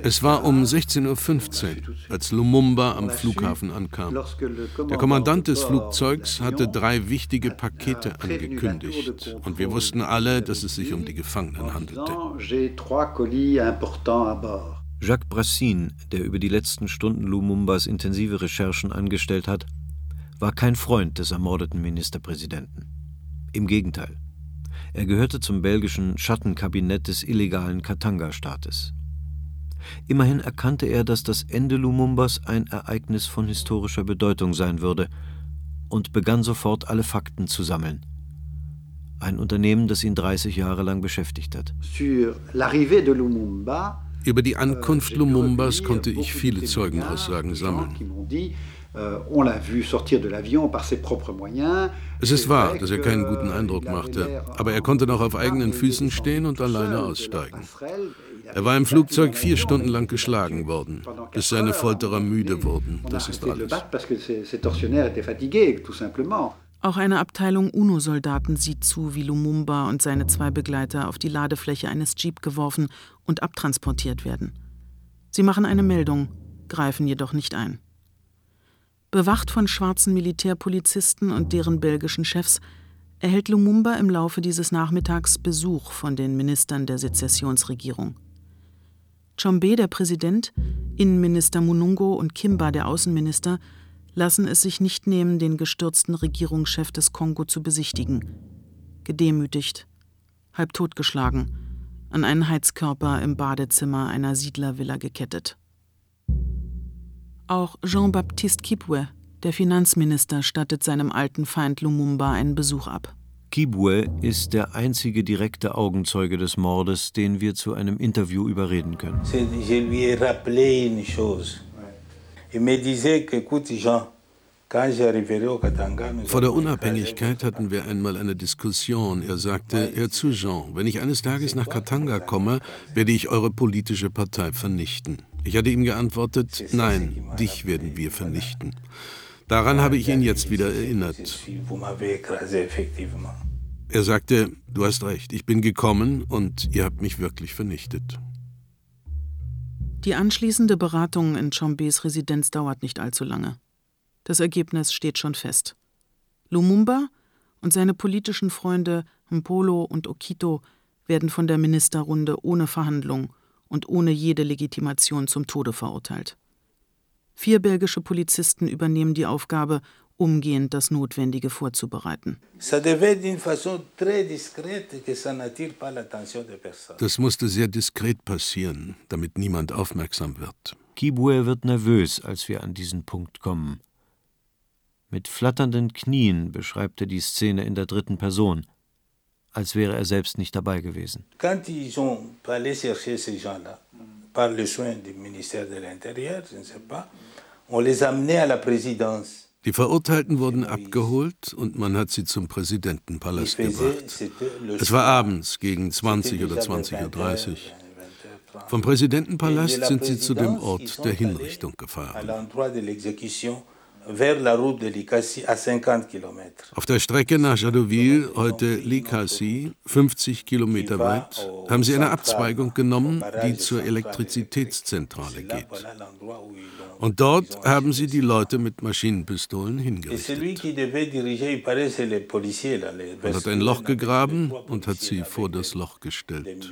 Es war um 16.15 Uhr, als Lumumba am Flughafen ankam. Der Kommandant des Flugzeugs hatte drei wichtige Pakete angekündigt und wir wussten alle, dass es sich um die Gefangenen handelte. Jacques Brassine, der über die letzten Stunden Lumumbas intensive Recherchen angestellt hat, war kein Freund des ermordeten Ministerpräsidenten. Im Gegenteil. Er gehörte zum belgischen Schattenkabinett des illegalen Katanga-Staates. Immerhin erkannte er, dass das Ende Lumumbas ein Ereignis von historischer Bedeutung sein würde und begann sofort alle Fakten zu sammeln. Ein Unternehmen, das ihn 30 Jahre lang beschäftigt hat. Über die Ankunft Lumumbas konnte ich viele Zeugenaussagen sammeln. Es ist wahr, dass er keinen guten Eindruck machte, aber er konnte noch auf eigenen Füßen stehen und alleine aussteigen. Er war im Flugzeug vier Stunden lang geschlagen worden, bis seine Folterer müde wurden. Das ist alles. Auch eine Abteilung UNO-Soldaten sieht zu, wie Lumumba und seine zwei Begleiter auf die Ladefläche eines Jeep geworfen und abtransportiert werden. Sie machen eine Meldung, greifen jedoch nicht ein. Bewacht von schwarzen Militärpolizisten und deren belgischen Chefs erhält Lumumba im Laufe dieses Nachmittags Besuch von den Ministern der Sezessionsregierung. Chombe, der Präsident, Innenminister Munungo und Kimba, der Außenminister, lassen es sich nicht nehmen, den gestürzten Regierungschef des Kongo zu besichtigen. Gedemütigt, halb totgeschlagen, an einen Heizkörper im Badezimmer einer Siedlervilla gekettet. Auch Jean-Baptiste Kipwe, der Finanzminister, stattet seinem alten Feind Lumumba einen Besuch ab. Kibwe ist der einzige direkte Augenzeuge des Mordes, den wir zu einem Interview überreden können. Je lui ai rappelé une chose. Il me disait que, écoute Jean, vor der Unabhängigkeit hatten wir einmal eine Diskussion. Er sagte, Herr Jean, wenn ich eines Tages nach Katanga komme, werde ich eure politische Partei vernichten. Ich hatte ihm geantwortet, nein, dich werden wir vernichten. Daran habe ich ihn jetzt wieder erinnert. Er sagte, du hast recht, ich bin gekommen und ihr habt mich wirklich vernichtet. Die anschließende Beratung in Chombes Residenz dauert nicht allzu lange. Das Ergebnis steht schon fest. Lumumba und seine politischen Freunde Mpolo und Okito werden von der Ministerrunde ohne Verhandlung und ohne jede Legitimation zum Tode verurteilt. Vier belgische Polizisten übernehmen die Aufgabe, umgehend das Notwendige vorzubereiten. Das musste sehr diskret passieren, damit niemand aufmerksam wird. Kibue wird nervös, als wir an diesen Punkt kommen. Mit flatternden Knien beschreibt er die Szene in der dritten Person, als wäre er selbst nicht dabei gewesen. Ne die Verurteilten wurden abgeholt und man hat sie zum Präsidentenpalast gebracht. Es war abends gegen 20 oder 20.30 Uhr. Vom Präsidentenpalast sind sie zu dem Ort der Hinrichtung gefahren. Auf der Strecke nach Jadouville, heute Likasi, 50 Kilometer weit, haben sie eine Abzweigung genommen, die zur Elektrizitätszentrale geht. Und dort haben sie die Leute mit Maschinenpistolen hingerichtet. Man hat ein Loch gegraben und hat sie vor das Loch gestellt.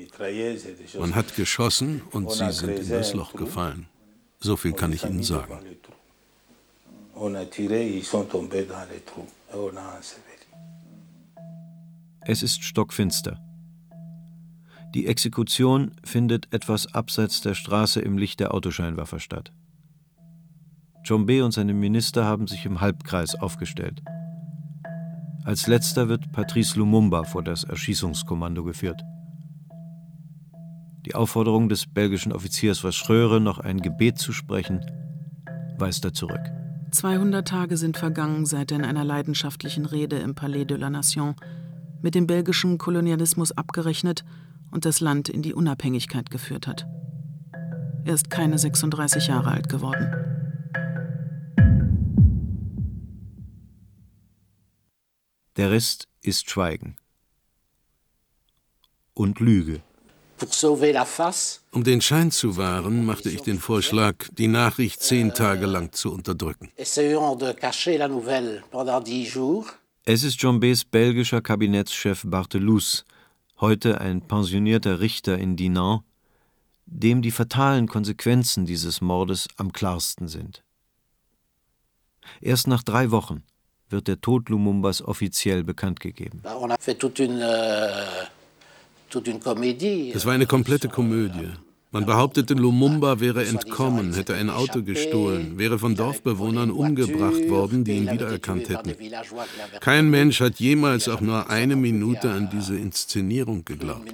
Man hat geschossen und sie sind in das Loch gefallen. So viel kann ich Ihnen sagen. Es ist stockfinster. Die Exekution findet etwas abseits der Straße im Licht der Autoscheinwerfer statt. Chombe und seine Minister haben sich im Halbkreis aufgestellt. Als letzter wird Patrice Lumumba vor das Erschießungskommando geführt. Die Aufforderung des belgischen Offiziers Verschröre, noch ein Gebet zu sprechen, weist er zurück. 200 Tage sind vergangen, seit er in einer leidenschaftlichen Rede im Palais de la Nation mit dem belgischen Kolonialismus abgerechnet und das Land in die Unabhängigkeit geführt hat. Er ist keine 36 Jahre alt geworden. Der Rest ist Schweigen und Lüge. Um den Schein zu wahren, machte ich den Vorschlag, die Nachricht zehn Tage lang zu unterdrücken. Es ist John B.'s belgischer Kabinettschef Bartelous, heute ein pensionierter Richter in Dinan, dem die fatalen Konsequenzen dieses Mordes am klarsten sind. Erst nach drei Wochen wird der Tod Lumumbas offiziell bekannt gegeben. Euh, es war eine komplette Komödie. Man behauptete, Lumumba wäre entkommen, hätte ein Auto gestohlen, wäre von Dorfbewohnern umgebracht worden, die ihn wiedererkannt hätten. Kein Mensch hat jemals auch nur eine Minute an diese Inszenierung geglaubt.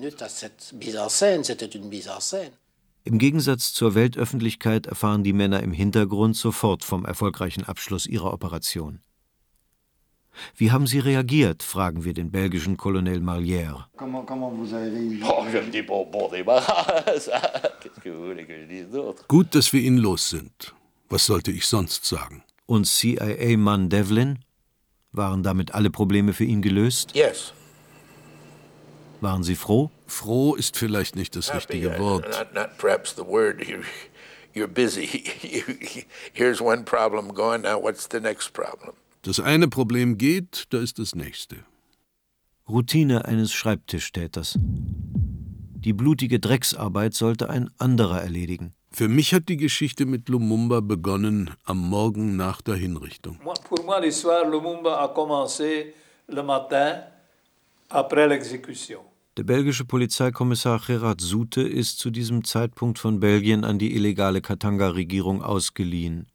Im Gegensatz zur Weltöffentlichkeit erfahren die Männer im Hintergrund sofort vom erfolgreichen Abschluss ihrer Operation. Wie haben Sie reagiert? fragen wir den belgischen Colonel Marlière. Gut, dass wir ihn los sind. Was sollte ich sonst sagen? Und CIA-Mann Devlin? Waren damit alle Probleme für ihn gelöst? Yes. Waren Sie froh? Froh ist vielleicht nicht das richtige Wort. Word. You're, you're busy. Here's one problem going. Now, what's the next problem? Das eine Problem geht, da ist das nächste. Routine eines Schreibtischtäters. Die blutige Drecksarbeit sollte ein anderer erledigen. Für mich hat die Geschichte mit Lumumba begonnen am Morgen nach der Hinrichtung. Pour moi, l'histoire Lumumba a commencé le matin après l'exécution. Der belgische Polizeikommissar Gerard Soute ist zu diesem Zeitpunkt von Belgien an die illegale Katanga-Regierung ausgeliehen.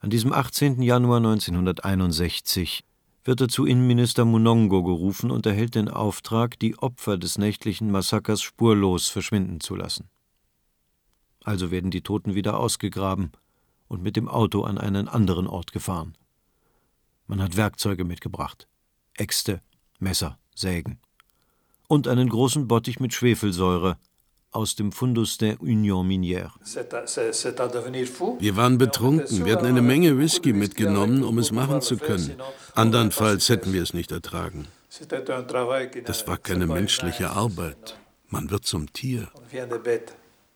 An diesem 18. Januar 1961 wird er zu Innenminister Munongo gerufen und erhält den Auftrag, die Opfer des nächtlichen Massakers spurlos verschwinden zu lassen. Also werden die Toten wieder ausgegraben und mit dem Auto an einen anderen Ort gefahren. Man hat Werkzeuge mitgebracht: Äxte, Messer, Sägen und einen großen Bottich mit Schwefelsäure aus dem Fundus der Union Minière. Wir waren betrunken, wir hatten eine Menge Whisky mitgenommen, um es machen zu können. Andernfalls hätten wir es nicht ertragen. Das war keine menschliche Arbeit. Man wird zum Tier.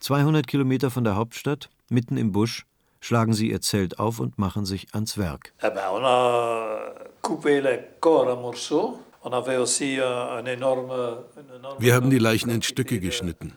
200 Kilometer von der Hauptstadt, mitten im Busch, schlagen sie ihr Zelt auf und machen sich ans Werk. Eh wir haben die Leichen in Stücke geschnitten.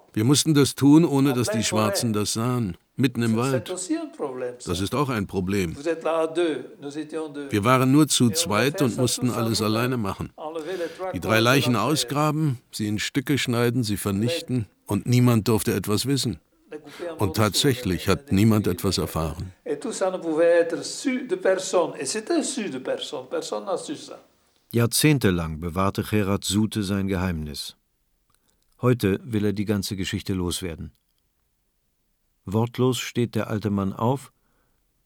Wir mussten das tun, ohne dass die Schwarzen das sahen. Mitten im Wald. Das ist auch ein Problem. Wir waren nur zu zweit und mussten alles alleine machen. Die drei Leichen ausgraben, sie in Stücke schneiden, sie vernichten und niemand durfte etwas wissen. Und tatsächlich hat niemand etwas erfahren. Jahrzehntelang bewahrte Gerard Sute sein Geheimnis. Heute will er die ganze Geschichte loswerden. Wortlos steht der alte Mann auf,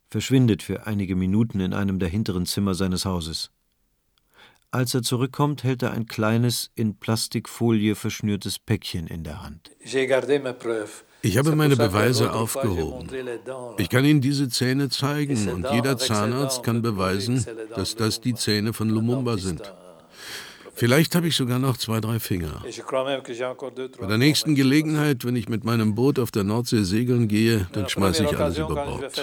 verschwindet für einige Minuten in einem der hinteren Zimmer seines Hauses. Als er zurückkommt, hält er ein kleines, in Plastikfolie verschnürtes Päckchen in der Hand. Ich habe meine Beweise aufgehoben. Ich kann Ihnen diese Zähne zeigen und jeder Zahnarzt kann beweisen, dass das die Zähne von Lumumba sind. Vielleicht habe ich sogar noch zwei, drei Finger. Bei der nächsten Gelegenheit, wenn ich mit meinem Boot auf der Nordsee segeln gehe, dann schmeiße ich alles über Bord.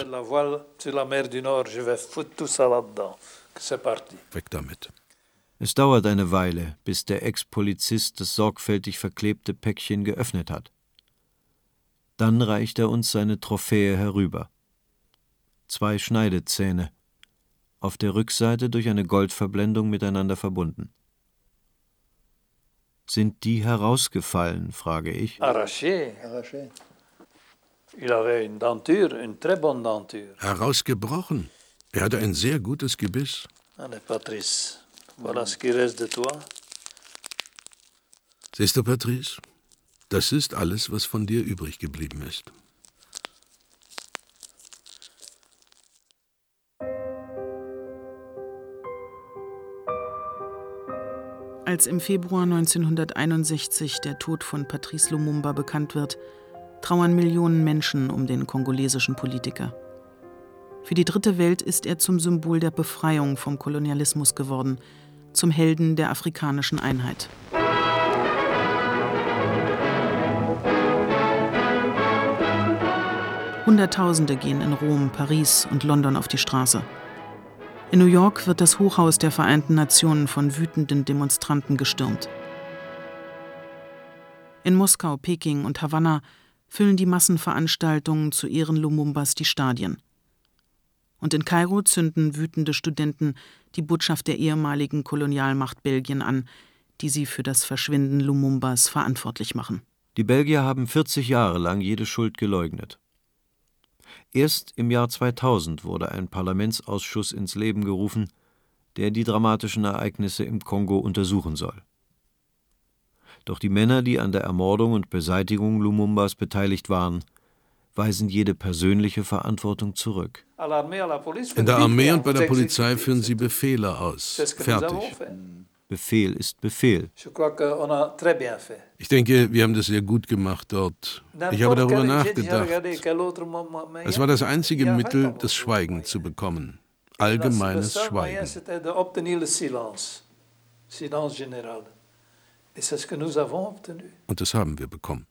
Weg damit. Es dauert eine Weile, bis der Ex-Polizist das sorgfältig verklebte Päckchen geöffnet hat. Dann reicht er uns seine Trophäe herüber. Zwei Schneidezähne, auf der Rückseite durch eine Goldverblendung miteinander verbunden. Sind die herausgefallen, frage ich. Herausgebrochen. Er hatte ein sehr gutes Gebiss. Siehst du, Patrice? Das ist alles, was von dir übrig geblieben ist. Als im Februar 1961 der Tod von Patrice Lumumba bekannt wird, trauern Millionen Menschen um den kongolesischen Politiker. Für die dritte Welt ist er zum Symbol der Befreiung vom Kolonialismus geworden, zum Helden der afrikanischen Einheit. Hunderttausende gehen in Rom, Paris und London auf die Straße. In New York wird das Hochhaus der Vereinten Nationen von wütenden Demonstranten gestürmt. In Moskau, Peking und Havanna füllen die Massenveranstaltungen zu Ehren Lumumbas die Stadien. Und in Kairo zünden wütende Studenten die Botschaft der ehemaligen Kolonialmacht Belgien an, die sie für das Verschwinden Lumumbas verantwortlich machen. Die Belgier haben 40 Jahre lang jede Schuld geleugnet. Erst im Jahr 2000 wurde ein Parlamentsausschuss ins Leben gerufen, der die dramatischen Ereignisse im Kongo untersuchen soll. Doch die Männer, die an der Ermordung und Beseitigung Lumumbas beteiligt waren, weisen jede persönliche Verantwortung zurück. In der Armee und bei der Polizei führen sie Befehle aus. Fertig. Befehl ist Befehl. Ich denke, wir haben das sehr gut gemacht dort. Ich habe darüber nachgedacht. Es war das einzige Mittel, das Schweigen zu bekommen. Allgemeines Schweigen. Und das haben wir bekommen.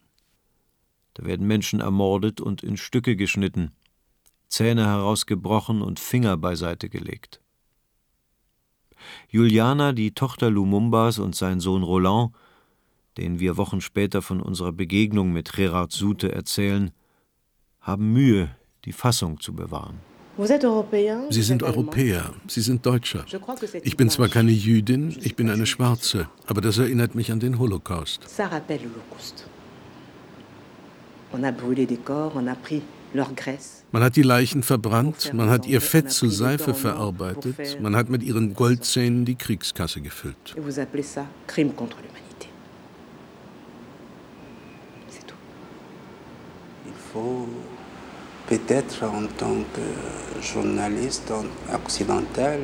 Da werden Menschen ermordet und in Stücke geschnitten, Zähne herausgebrochen und Finger beiseite gelegt. Juliana, die Tochter Lumumbas und sein Sohn Roland, den wir Wochen später von unserer Begegnung mit Gerard Sute erzählen, haben Mühe, die Fassung zu bewahren. Sie sind Europäer, Sie sind Deutscher. Ich bin zwar keine Jüdin, ich bin eine Schwarze, aber das erinnert mich an den Holocaust. Man hat die Leichen verbrannt, man hat ihr Fett zu Seife verarbeitet, man hat mit ihren Goldzähnen die Kriegskasse gefüllt. peut-être en tant que journaliste occidental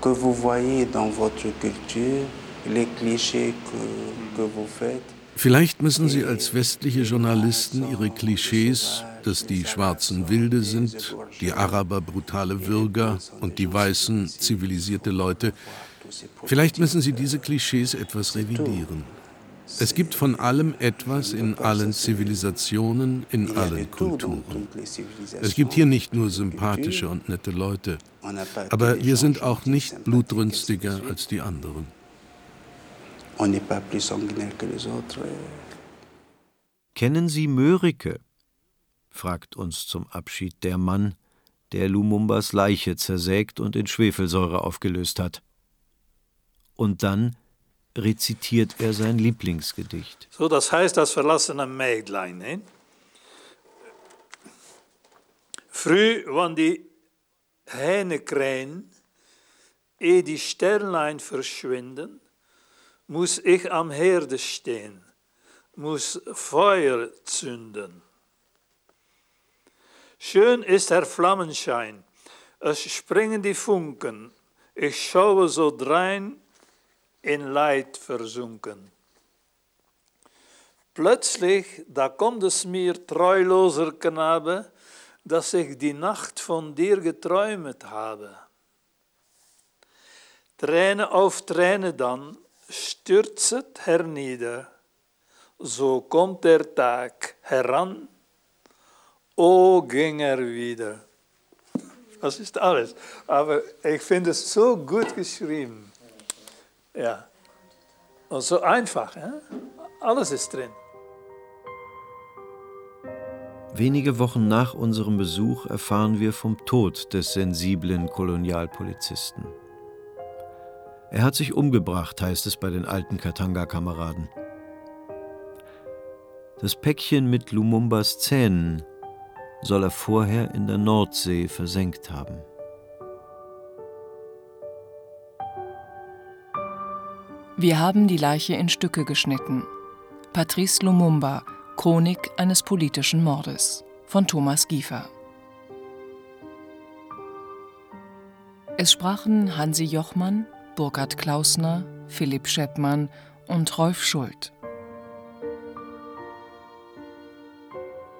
que vous voyez dans votre culture les clichés que, que vous faites. Vielleicht müssen Sie als westliche Journalisten Ihre Klischees, dass die Schwarzen Wilde sind, die Araber brutale Würger und die Weißen zivilisierte Leute, vielleicht müssen Sie diese Klischees etwas revidieren. Es gibt von allem etwas in allen Zivilisationen, in allen Kulturen. Es gibt hier nicht nur sympathische und nette Leute, aber wir sind auch nicht blutrünstiger als die anderen. Kennen Sie Mörike? Fragt uns zum Abschied der Mann, der Lumumbas Leiche zersägt und in Schwefelsäure aufgelöst hat. Und dann rezitiert er sein Lieblingsgedicht. So, das heißt das verlassene Mägdlein. Ne? Früh, wann die Hähne krähen, ehe die Sternlein verschwinden, muss ich am Herde stehen, muss Feuer zünden. Schön ist der Flammenschein, es springen die Funken, ich schaue so drein in Leid versunken. Plötzlich, da kommt es mir, treuloser Knabe, dass ich die Nacht von dir geträumet habe. Träne auf Träne dann stürzet hernieder, so kommt der Tag heran, o ging er wieder. Das ist alles. Aber ich finde es so gut geschrieben. Ja. Und so einfach, ja? alles ist drin. Wenige Wochen nach unserem Besuch erfahren wir vom Tod des sensiblen Kolonialpolizisten. Er hat sich umgebracht, heißt es bei den alten Katanga-Kameraden. Das Päckchen mit Lumumbas Zähnen soll er vorher in der Nordsee versenkt haben. Wir haben die Leiche in Stücke geschnitten. Patrice Lumumba, Chronik eines politischen Mordes von Thomas Giefer. Es sprachen Hansi Jochmann, Burkhard Klausner, Philipp Scheppmann und Rolf Schult.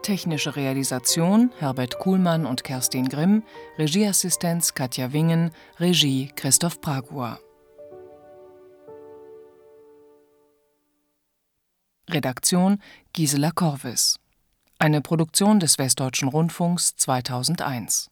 Technische Realisation Herbert Kuhlmann und Kerstin Grimm, Regieassistenz Katja Wingen, Regie Christoph Pragua. Redaktion Gisela Korvis. Eine Produktion des Westdeutschen Rundfunks 2001